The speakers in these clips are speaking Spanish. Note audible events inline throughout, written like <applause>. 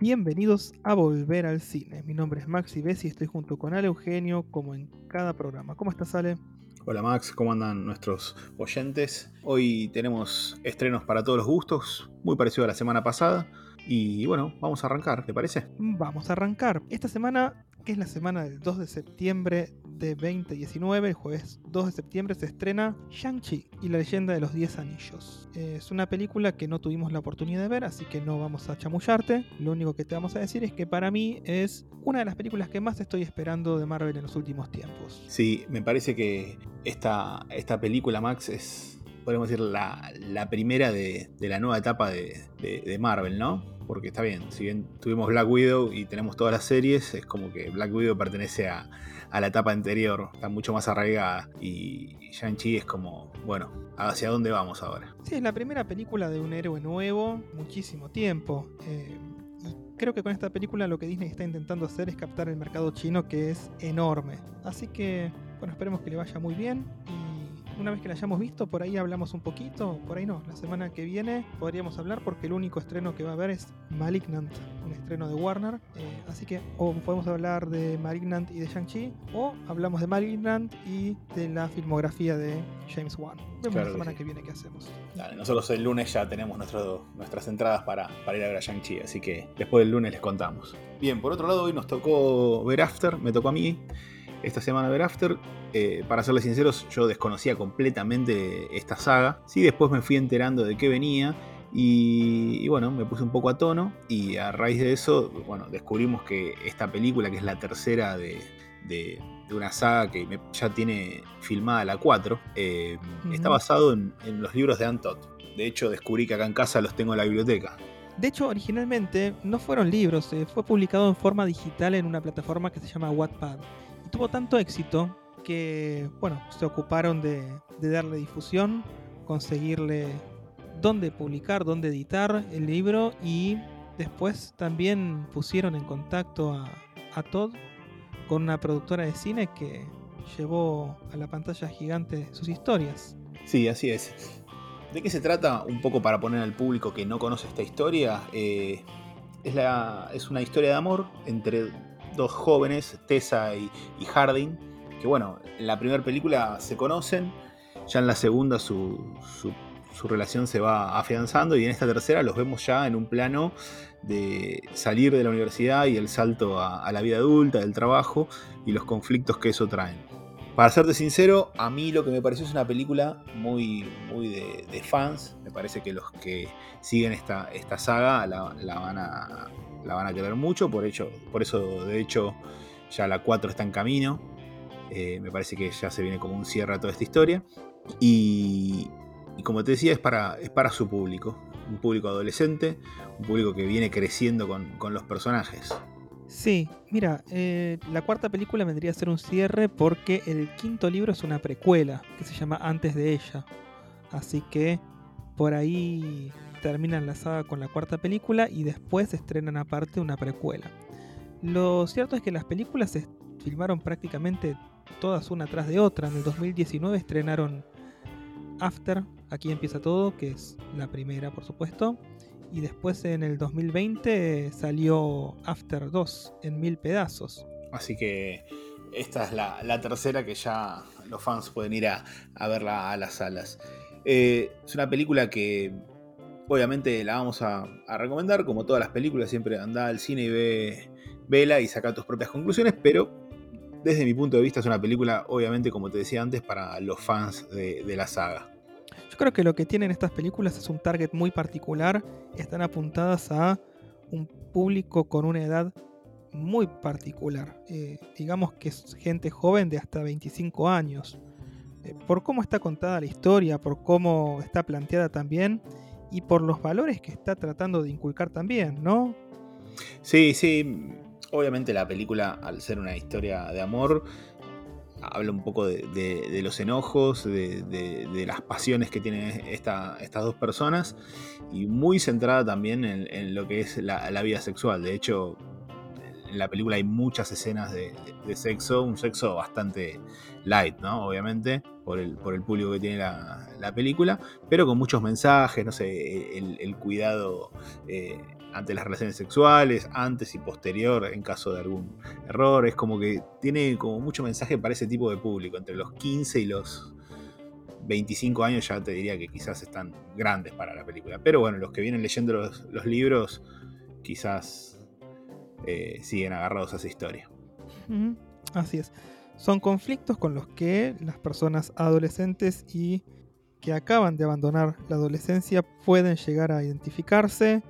Bienvenidos a Volver al Cine. Mi nombre es Maxi Bessi y estoy junto con Ale Eugenio como en cada programa. ¿Cómo estás, Ale? Hola Max, ¿cómo andan nuestros oyentes? Hoy tenemos estrenos para todos los gustos, muy parecido a la semana pasada. Y bueno, vamos a arrancar, ¿te parece? Vamos a arrancar. Esta semana, que es la semana del 2 de septiembre de 2019, el jueves 2 de septiembre, se estrena Shang-Chi y la leyenda de los 10 anillos. Es una película que no tuvimos la oportunidad de ver, así que no vamos a chamullarte. Lo único que te vamos a decir es que para mí es una de las películas que más estoy esperando de Marvel en los últimos tiempos. Sí, me parece que esta, esta película, Max, es podemos decir, la, primera de, la nueva etapa de, de, Marvel, ¿no? Porque está bien, si bien tuvimos Black Widow y tenemos todas las series, es como que Black Widow pertenece a, a la etapa anterior, está mucho más arraigada. Y Shang-Chi es como, bueno, ¿hacia dónde vamos ahora? Sí, es la primera película de un héroe nuevo, muchísimo tiempo. Eh, y creo que con esta película lo que Disney está intentando hacer es captar el mercado chino, que es enorme. Así que, bueno, esperemos que le vaya muy bien. Una vez que la hayamos visto, por ahí hablamos un poquito, por ahí no, la semana que viene podríamos hablar porque el único estreno que va a haber es Malignant, un estreno de Warner, eh, así que o podemos hablar de Malignant y de Shang-Chi, o hablamos de Malignant y de la filmografía de James Wan. Vemos la semana que, viene qué hacemos. nosotros el lunes ya tenemos nuestras entradas para, para ir a ver a Shang-Chi, así que después del lunes les contamos. Bien, por otro lado, hoy nos tocó ver After, me tocó a mí esta semana ver After. Eh, para serles sinceros, yo desconocía completamente esta saga. Sí, después me fui enterando de qué venía. Y, bueno, me puse un poco a tono. Y a raíz de eso, bueno, descubrimos que esta película, que es la tercera de, una saga que ya tiene filmada la 4, eh, está basado en, los libros de Antot. De hecho, descubrí que acá en casa los tengo en la biblioteca. De hecho, originalmente no fueron libros, eh, fue publicado en forma digital en una plataforma que se llama Wattpad tuvo tanto éxito que, bueno, se ocuparon de, darle difusión, conseguirle dónde publicar, dónde editar el libro y después también pusieron en contacto a, a Todd con una productora de cine que llevó a la pantalla gigante sus historias. Sí, así es. ¿De qué se trata? Un poco para poner al público que no conoce esta historia. Eh, es, la, es una historia de amor entre dos jóvenes, Tessa y, Harding, que bueno, en la primera película se conocen, ya en la segunda su, relación se va afianzando y en esta tercera los vemos ya en un plano de salir de la universidad y el salto a, la vida adulta, del trabajo y los conflictos que eso traen. Para serte sincero, a mí lo que me pareció es una película muy, muy de, fans. Me parece que los que siguen esta, esta saga la van a, la van a querer mucho, por, hecho, por eso de hecho ya la 4 está en camino. Eh, me parece que ya se viene como un cierre a toda esta historia. Y, como te decía, es para, es para su público. Un público adolescente, un público que viene creciendo con, los personajes. Sí, mira, eh, la cuarta película vendría a ser un cierre porque el quinto libro es una precuela que se llama Antes de ella. Así que por ahí terminan la saga con la cuarta película y después estrenan aparte una precuela. Lo cierto es que las películas se filmaron prácticamente todas una tras de otra. En el 2019 estrenaron After, aquí empieza todo, que es la primera por supuesto. Y después en el 2020 salió After 2 en mil pedazos. Así que esta es la, tercera que ya los fans pueden ir a, verla a las salas. Eh, es una película que Obviamente la vamos a, recomendar, como todas las películas, siempre anda al cine y ve, vela y saca tus propias conclusiones, pero desde mi punto de vista es una película, obviamente, como te decía antes, para los fans de, la saga. Yo creo que lo que tienen estas películas es un target muy particular, están apuntadas a un público con una edad muy particular. Eh, digamos que es gente joven de hasta 25 años. Eh, por cómo está contada la historia, por cómo está planteada también, y por los valores que está tratando de inculcar también, ¿no? Sí, sí. Obviamente la película, al ser una historia de amor, habla un poco de, los enojos, de, las pasiones que tienen estas dos personas y muy centrada también en, lo que es la, vida sexual. De hecho, en la película hay muchas escenas de, sexo, un sexo bastante light, ¿no? Obviamente, por el, por el público que tiene la, película, pero con muchos mensajes, no sé, el, cuidado eh, ante las relaciones sexuales, antes y posterior en caso de algún error. Es como que tiene como mucho mensaje para ese tipo de público. Entre los 15 y los 25 años ya te diría que quizás están grandes para la película. Pero bueno, los que vienen leyendo los, libros quizás eh, siguen agarrados a esa historia. Así es. Son conflictos con los que las personas adolescentes y que acaban de abandonar la adolescencia pueden llegar a identificarse.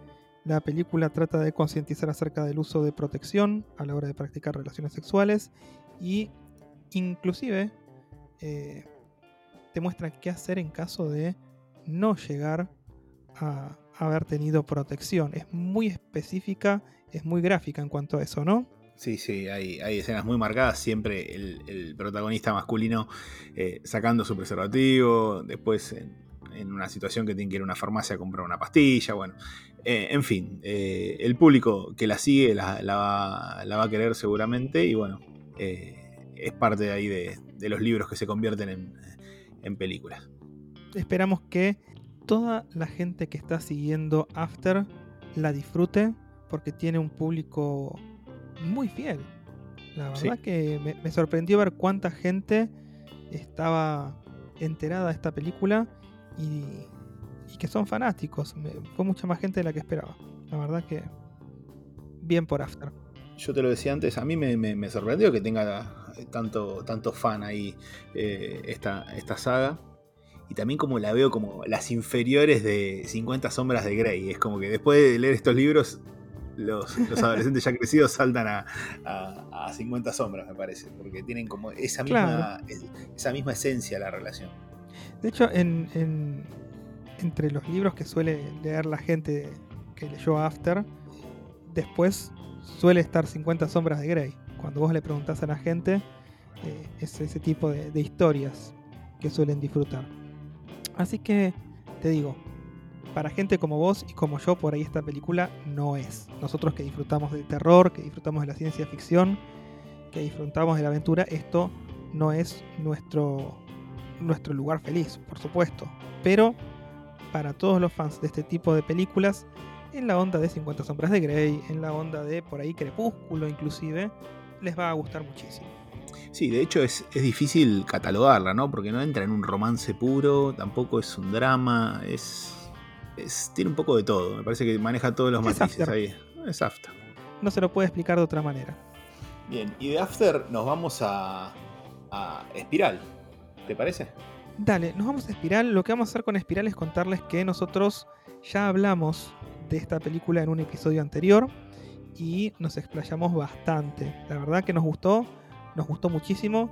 La película trata de concientizar acerca del uso de protección a la hora de practicar relaciones sexuales y inclusive eh, te muestra qué hacer en caso de no llegar a haber tenido protección. Es muy específica, es muy gráfica en cuanto a eso, ¿no? Sí, sí, hay, escenas muy marcadas, siempre el, protagonista masculino eh, sacando su preservativo, después en, una situación que tiene que ir a una farmacia a comprar una pastilla, bueno, eh, en fin, eh, el público que la sigue la, va, a querer seguramente y bueno, es parte de ahí de, los libros que se convierten en, en películas. Esperamos que toda la gente que está siguiendo After la disfrute porque tiene un público muy fiel. La verdad que me, sorprendió ver cuánta gente estaba enterada de esta película y, que son fanáticos. fue mucha más gente de la que esperaba. La verdad que bien por After. Yo te lo decía antes, a mí me, sorprendió que tenga tanto, tanto fan ahí eh, esta, esta saga. Y también como la veo como las inferiores de 50 sombras de Grey. Es como que después de leer estos libros los, adolescentes ya crecidos saltan a, a, 50 sombras, me parece, porque tienen como esa misma, esa misma esencia la relación. De hecho, en, entre los libros que suele leer la gente que leyó After, después suele estar 50 sombras de Grey. Cuando vos le preguntás a la gente, eh, es ese tipo de historias que suelen disfrutar. Así que te digo, para gente como vos y como yo, por ahí esta película no es. Nosotros que disfrutamos del terror, que disfrutamos de la ciencia ficción, que disfrutamos de la aventura, esto no es nuestro, nuestro lugar feliz, por supuesto. Pero para todos los fans de este tipo de películas, en la onda de 50 sombras de Grey, en la onda de por ahí Crepúsculo inclusive, les va a gustar muchísimo. Sí, de hecho es, es, difícil catalogarla, ¿no? Porque no entra en un romance puro, tampoco es un drama, es tiene un poco de todo. Me parece que maneja todos los matices ahí. Es After. No se lo puede explicar de otra manera. Bien, y de After nos vamos a, a Espiral. ¿Te parece? Dale, nos vamos a Espiral. Lo que vamos a hacer con Espiral es contarles que nosotros ya hablamos de esta película en un episodio anterior y nos explayamos bastante. La verdad que nos gustó, nos gustó muchísimo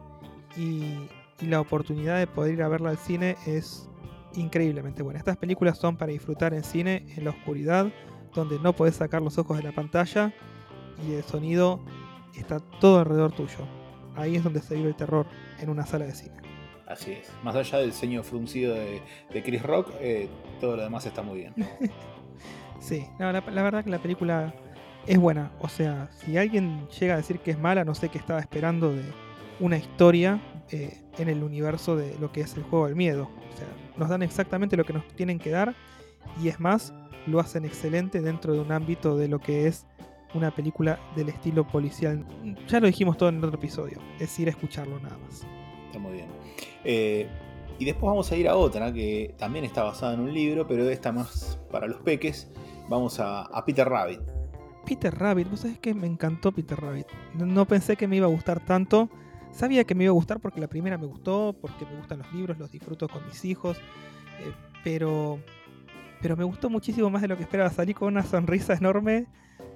y, y la oportunidad de poder ir a verla al cine es increíblemente buena. Estas películas son para disfrutar en cine, en la oscuridad, donde no podés sacar los ojos de la pantalla y el sonido está todo alrededor tuyo. Ahí es donde se vive el terror en una sala de cine. Así es. Más allá del ceño fruncido de, Chris Rock, eh, todo lo demás está muy bien. <laughs> sí, la, verdad que la película es buena. O sea, si alguien llega a decir que es mala, no sé qué estaba esperando de una historia eh, en el universo de lo que es el juego del miedo. O sea, nos dan exactamente lo que nos tienen que dar y es más, lo hacen excelente dentro de un ámbito de lo que es una película del estilo policial. Ya lo dijimos todo en el otro episodio, es ir a escucharlo nada más. Está muy bien. Eh, y después vamos a ir a otra que también está basada en un libro, pero esta más para los peques. Vamos a, Peter Rabbit. Peter Rabbit, vos sabés que me encantó Peter Rabbit. no pensé que me iba a gustar tanto. Sabía que me iba a gustar porque la primera me gustó, porque me gustan los libros, los disfruto con mis hijos, eh, pero, pero me gustó muchísimo más de lo que esperaba. Salí con una sonrisa enorme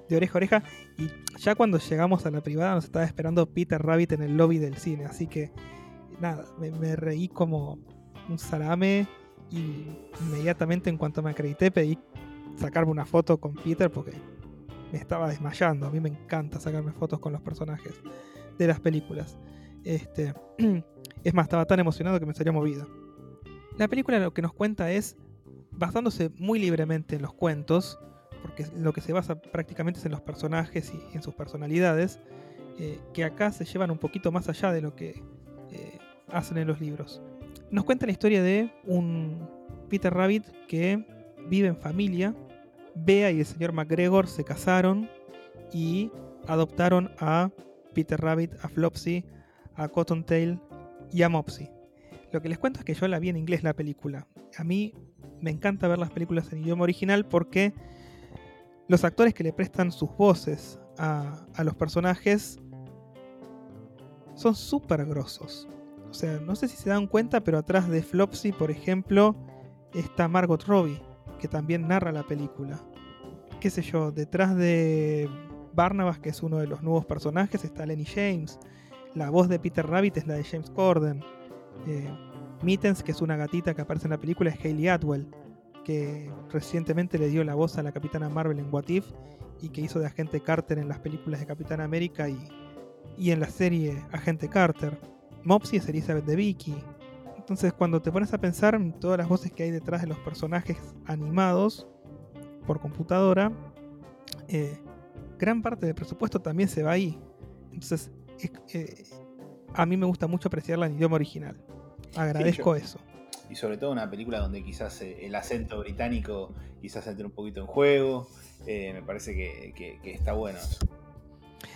de oreja a oreja y ya cuando llegamos a la privada nos estaba esperando Peter Rabbit en el lobby del cine, así que nada, me, reí como un salame y inmediatamente en cuanto me acredité pedí sacarme una foto con Peter porque me estaba desmayando. A mí me encanta sacarme fotos con los personajes de las películas. Este, <clears throat> es más, estaba tan emocionado que me salía movida. La película lo que nos cuenta es, basándose muy libremente en los cuentos, porque lo que se basa prácticamente es en los personajes y en sus personalidades, eh, que acá se llevan un poquito más allá de lo que eh, hacen en los libros. Nos cuenta la historia de un Peter Rabbit que vive en familia Bea y el señor McGregor se casaron y adoptaron a Peter Rabbit, a Flopsy, a Cottontail y a Mopsy. Lo que les cuento es que yo la vi en inglés la película. A mí me encanta ver las películas en idioma original porque los actores que le prestan sus voces a, los personajes son súper grosos. O sea, no sé si se dan cuenta, pero atrás de Flopsy, por ejemplo, está Margot Robbie, que también narra la película. Qué sé yo, detrás de Barnabas, que es uno de los nuevos personajes, está Lenny James. La voz de Peter Rabbit es la de James Corden. Eh, Mittens, que es una gatita que aparece en la película, es Hayley Atwell, que recientemente le dio la voz a la Capitana Marvel en What If y que hizo de Agente Carter en las películas de Capitán América y, y en la serie Agente Carter. Mopsy es Elizabeth de Vicky. Entonces, cuando te pones a pensar en todas las voces que hay detrás de los personajes animados por computadora, eh, gran parte del presupuesto también se va ahí. Entonces, eh, a mí me gusta mucho apreciarla en idioma original. Agradezco eso. Y sobre todo una película donde quizás eh, el acento británico quizás entre un poquito en juego. me parece que, está bueno eso.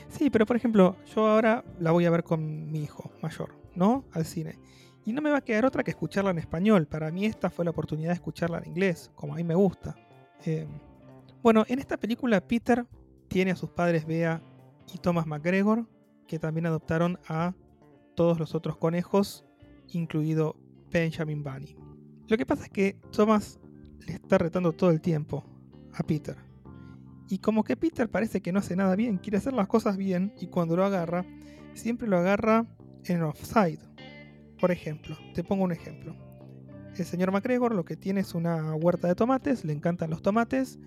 Sí, pero por ejemplo, yo ahora la voy a ver con mi hijo mayor, ¿no? Al cine. Y no me va a quedar otra que escucharla en español. Para mí esta fue la oportunidad de escucharla en inglés, como a mí me gusta. bueno, en esta película Peter tiene a sus padres Bea y Thomas McGregor, que también adoptaron a todos los otros conejos, incluido Benjamin Bunny. Lo que pasa es que Thomas le está retando todo el tiempo a Peter. Y como que Peter parece que no hace nada bien, quiere hacer las cosas bien y cuando lo agarra, siempre lo agarra en offside. Por ejemplo, te pongo un ejemplo. El señor McGregor lo que tiene es una huerta de tomates, le encantan los tomates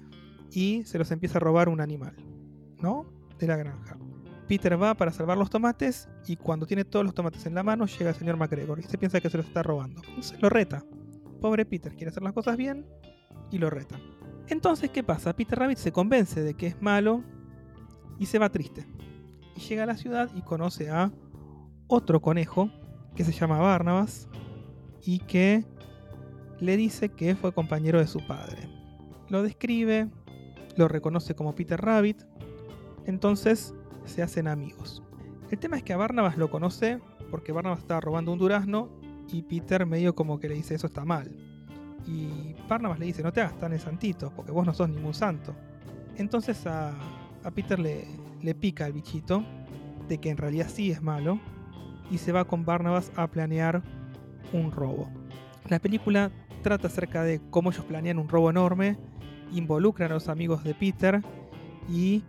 y se los empieza a robar un animal. ¿no? De la granja. Peter va para salvar los tomates y cuando tiene todos los tomates en la mano llega el señor McGregor y se piensa que se los está robando. Entonces lo reta. Pobre Peter quiere hacer las cosas bien y lo reta. Entonces, ¿qué pasa? Peter Rabbit se convence de que es malo y se va triste. Y llega a la ciudad y conoce a otro conejo que se llama Barnabas y que le dice que fue compañero de su padre. Lo describe, lo reconoce como Peter Rabbit entonces se hacen amigos. El tema es que a Barnabas lo conoce porque Barnabas estaba robando un durazno y Peter medio como que le dice eso está mal. Y Barnabas le dice no te hagas tan el santito porque vos no sos ningún santo. Entonces a, Peter le, le pica el bichito de que en realidad sí es malo y se va con Barnabas a planear un robo. La película trata acerca de cómo ellos planean un robo enorme, involucran a los amigos de Peter y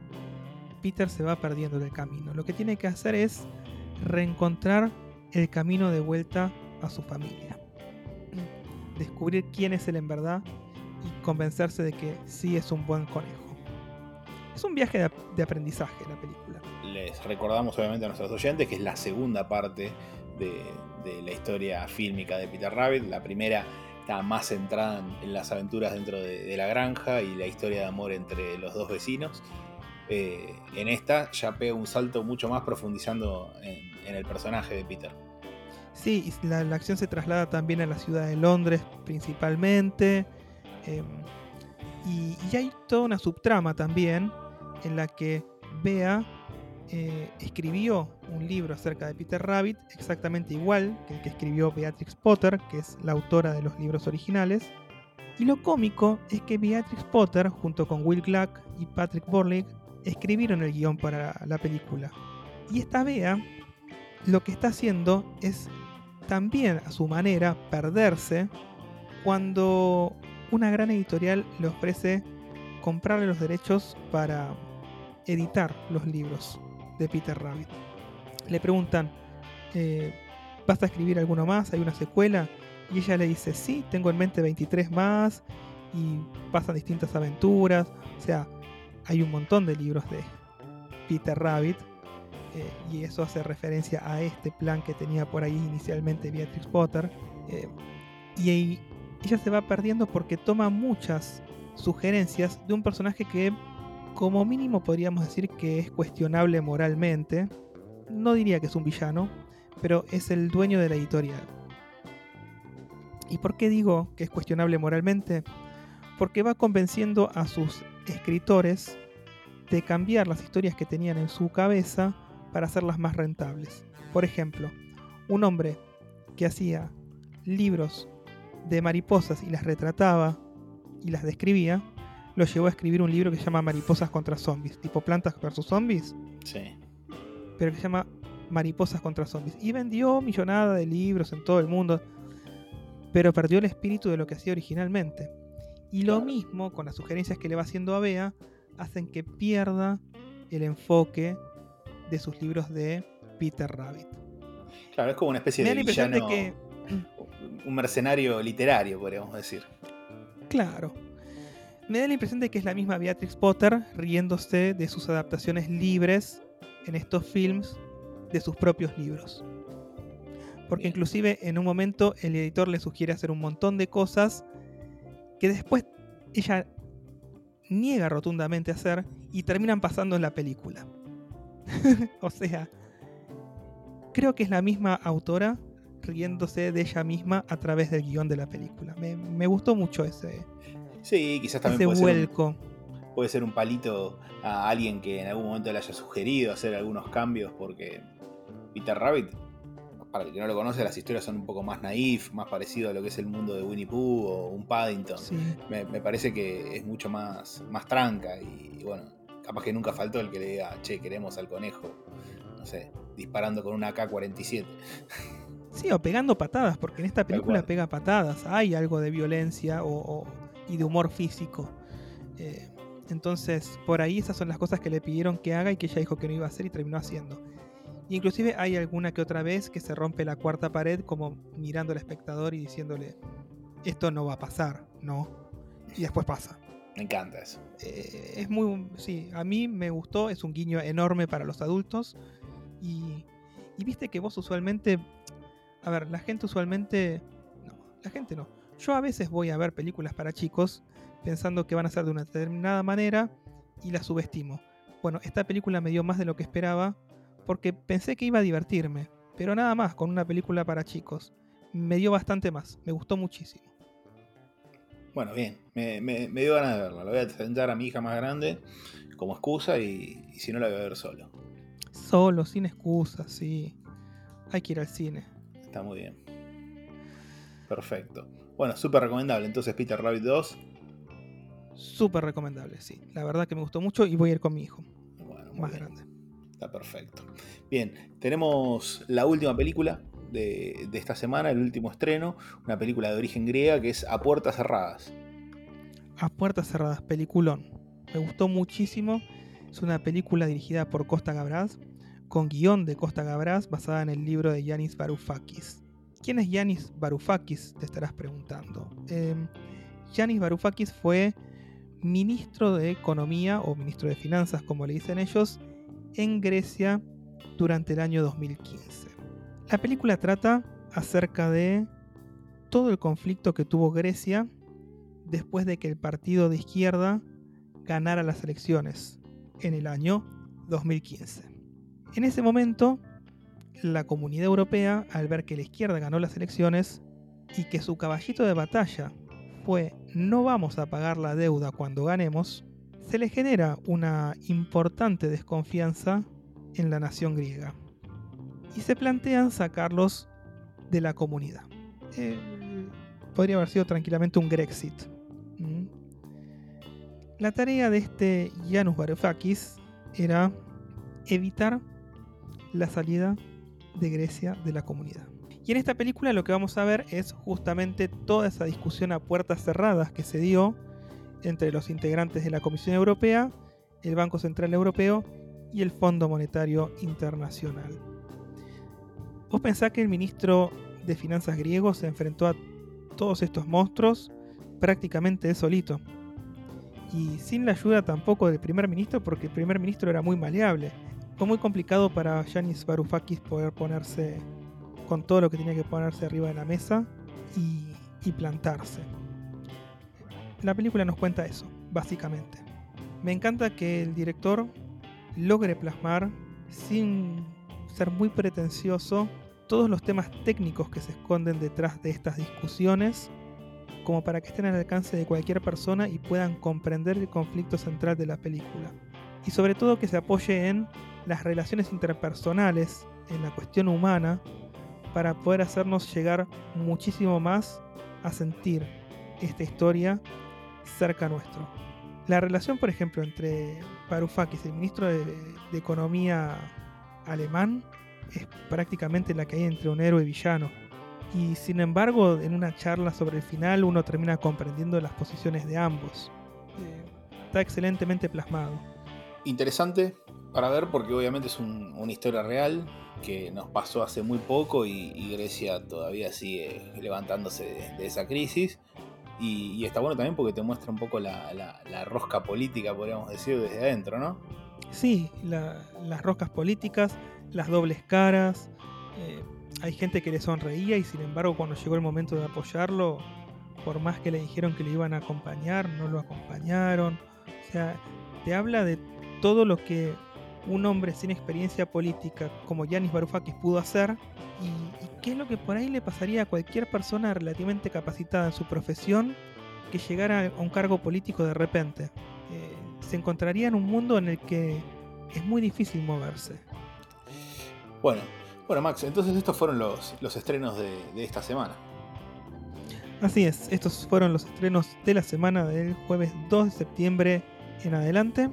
Peter se va perdiendo del camino. Lo que tiene que hacer es reencontrar el camino de vuelta a su familia. Descubrir quién es él en verdad y convencerse de que sí es un buen conejo. Es un viaje de, aprendizaje la película. Les recordamos obviamente a nuestros oyentes que es la segunda parte de, la historia fílmica de Peter Rabbit. La primera está más centrada en, las aventuras dentro de, la granja y la historia de amor entre los dos vecinos. Eh, en esta ya pega un salto mucho más profundizando en, el personaje de Peter. Sí, la, acción se traslada también a la ciudad de Londres principalmente. Em, y, hay toda una subtrama también en la que Bea eh, escribió un libro acerca de Peter Rabbit exactamente igual que el que escribió Beatrix Potter, que es la autora de los libros originales. Y lo cómico es que Beatrix Potter, junto con Will Gluck y Patrick Borlich, escribieron el guion para la película. Y esta Bea lo que está haciendo es también a su manera perderse cuando una gran editorial le ofrece comprarle los derechos para editar los libros de Peter Rabbit. Le preguntan, eh, ¿vas a escribir alguno más? ¿Hay una secuela? Y ella le dice, sí, tengo en mente 23 más y pasan distintas aventuras. O sea, hay un montón de libros de Peter Rabbit eh, y eso hace referencia a este plan que tenía por ahí inicialmente Beatrix Potter. Eh, y ella se va perdiendo porque toma muchas sugerencias de un personaje que como mínimo podríamos decir que es cuestionable moralmente. No diría que es un villano, pero es el dueño de la editorial. ¿Y por qué digo que es cuestionable moralmente? Porque va convenciendo a sus escritores de cambiar las historias que tenían en su cabeza para hacerlas más rentables. Por ejemplo, un hombre que hacía libros de mariposas y las retrataba y las describía, lo llevó a escribir un libro que se llama Mariposas contra Zombies, tipo plantas versus zombies. Sí. Pero que se llama Mariposas contra Zombies. Y vendió millonada de libros en todo el mundo, pero perdió el espíritu de lo que hacía originalmente. Y lo mismo con las sugerencias que le va haciendo a Bea, hacen que pierda el enfoque de sus libros de Peter Rabbit. Claro, es como una especie de villano, que... un mercenario literario, podríamos decir. Claro. Me da la impresión de que es la misma Beatrix Potter riéndose de sus adaptaciones libres en estos films de sus propios libros. Porque inclusive en un momento el editor le sugiere hacer un montón de cosas que después ella niega rotundamente hacer y terminan pasando en la película. <laughs> o sea, creo que es la misma autora riéndose de ella misma a través del guion de la película. Me, gustó mucho ese, sí, quizás también puede vuelco. Ser un, puede ser un palito a alguien que en algún momento le haya sugerido hacer algunos cambios porque Peter Rabbit, para el que no lo conoce, las historias son un poco más naif, más parecido a lo que es el mundo de Winnie Pooh o un Paddington. Me, parece que es mucho más, más tranca y, bueno, capaz que nunca faltó el que le diga, che, queremos al conejo, no sé, disparando con una AK-47. Sí, o pegando patadas, porque en esta película pega patadas. Hay algo de violencia y de humor físico. Eh, entonces, por ahí esas son las cosas que le pidieron que haga y que ella dijo que no iba a hacer y terminó haciendo. Inclusive hay alguna que otra vez que se rompe la cuarta pared como mirando al espectador y diciéndole, esto no va a pasar, ¿no? Y después pasa. Me encanta eso. Eh, es muy, sí, a mí me gustó, es un guiño enorme para los adultos. Y, y viste que vos usualmente, a ver, la gente usualmente, no, la gente no. Yo a veces voy a ver películas para chicos pensando que van a ser de una determinada manera y la subestimo. Bueno, esta película me dio más de lo que esperaba porque pensé que iba a divertirme, pero nada más con una película para chicos. Me dio bastante más, me gustó muchísimo. Bueno, bien, me, dio ganas de verla. La voy a presentar a mi hija más grande como excusa y, si no la voy a ver solo. Solo, sin excusa, sí. Hay que ir al cine. Está muy bien. Perfecto. Bueno, súper recomendable. Entonces, Peter Rabbit 2. Súper recomendable, sí. La verdad que me gustó mucho y voy a ir con mi hijo. Bueno, más grande. Está perfecto. Bien, tenemos la última película de, esta semana, el último estreno, una película de origen griega que es A Puertas Cerradas. A Puertas Cerradas, peliculón. Me gustó muchísimo. Es una película dirigida por Costa Gabras, con guion de Costa Gabras, basada en el libro de Yanis Varoufakis. ¿Quién es Yanis Varoufakis? Te estarás preguntando. Yanis Varoufakis fue ministro de Economía o ministro de Finanzas, como le dicen ellos, en Grecia durante el año 2015. La película trata acerca de todo el conflicto que tuvo Grecia después de que el partido de izquierda ganara las elecciones en el año 2015. En ese momento, la comunidad europea, al ver que la izquierda ganó las elecciones y que su caballito de batalla fue no vamos a pagar la deuda cuando ganemos, se le genera una importante desconfianza en la nación griega y se plantean sacarlos de la comunidad. Eh, podría haber sido tranquilamente un Grexit. La tarea de este Janus Varoufakis era evitar la salida de Grecia de la comunidad. Y en esta película lo que vamos a ver es justamente toda esa discusión a puertas cerradas que se dio entre los integrantes de la Comisión Europea, el Banco Central Europeo y el Fondo Monetario Internacional. ¿Vos pensás que el ministro de Finanzas griego se enfrentó a todos estos monstruos prácticamente solito? Y sin la ayuda tampoco del primer ministro, porque el primer ministro era muy maleable. Fue muy complicado para Yanis Varoufakis poder ponerse con todo lo que tenía que ponerse arriba de la mesa y plantarse la película nos cuenta eso, básicamente. Me encanta que el director logre plasmar, sin ser muy pretencioso, todos los temas técnicos que se esconden detrás de estas discusiones como para que estén al alcance de cualquier persona y puedan comprender el conflicto central de la película. Y sobre todo que se apoye en las relaciones interpersonales, en la cuestión humana, para poder hacernos llegar muchísimo más a sentir esta historia cerca nuestro. La relación, por ejemplo, entre Varoufakis, el ministro de, Economía alemán, es prácticamente la que hay entre un héroe y villano. Y sin embargo, en una charla sobre el final uno termina comprendiendo las posiciones de ambos. Eh, está excelentemente plasmado. Interesante para ver porque obviamente es un- una historia real que nos pasó hace muy poco y, Grecia todavía sigue levantándose de, esa crisis. Y, está bueno también porque te muestra un poco la, la- la rosca política, podríamos decir, desde adentro, ¿no? Sí, la- las roscas políticas, las dobles caras. eh, hay gente que le sonreía y sin embargo cuando llegó el momento de apoyarlo, por más que le dijeron que le iban a acompañar, no lo acompañaron. O sea, te habla de todo lo que un hombre sin experiencia política como Yanis Varoufakis pudo hacer y, y qué es lo que por ahí le pasaría a cualquier persona relativamente capacitada en su profesión que llegara a un cargo político de repente. Eh, se encontraría en un mundo en el que es muy difícil moverse. Bueno, bueno Max, entonces estos fueron los, los estrenos de, de esta semana. Así es, estos fueron los estrenos de la semana del jueves 2 de septiembre en adelante.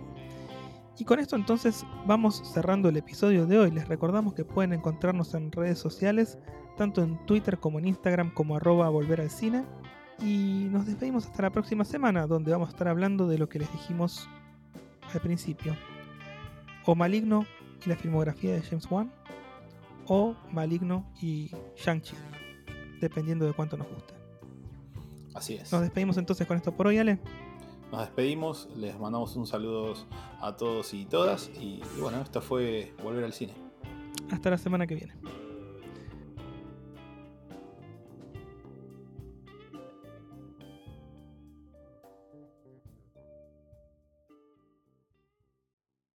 Y con esto entonces vamos cerrando el episodio de hoy. Les recordamos que pueden encontrarnos en redes sociales, tanto en Twitter como en Instagram como arroba volver al cine. Y nos despedimos hasta la próxima semana, donde vamos a estar hablando de lo que les dijimos al principio. O Maligno y la filmografía de James Wan, o Maligno y Shang-Chi, dependiendo de cuánto nos guste. Así es. Nos despedimos entonces con esto por hoy, Ale. Nos despedimos, les mandamos un saludo a todos y todas. Y, y bueno, esto fue Volver al Cine. Hasta la semana que viene.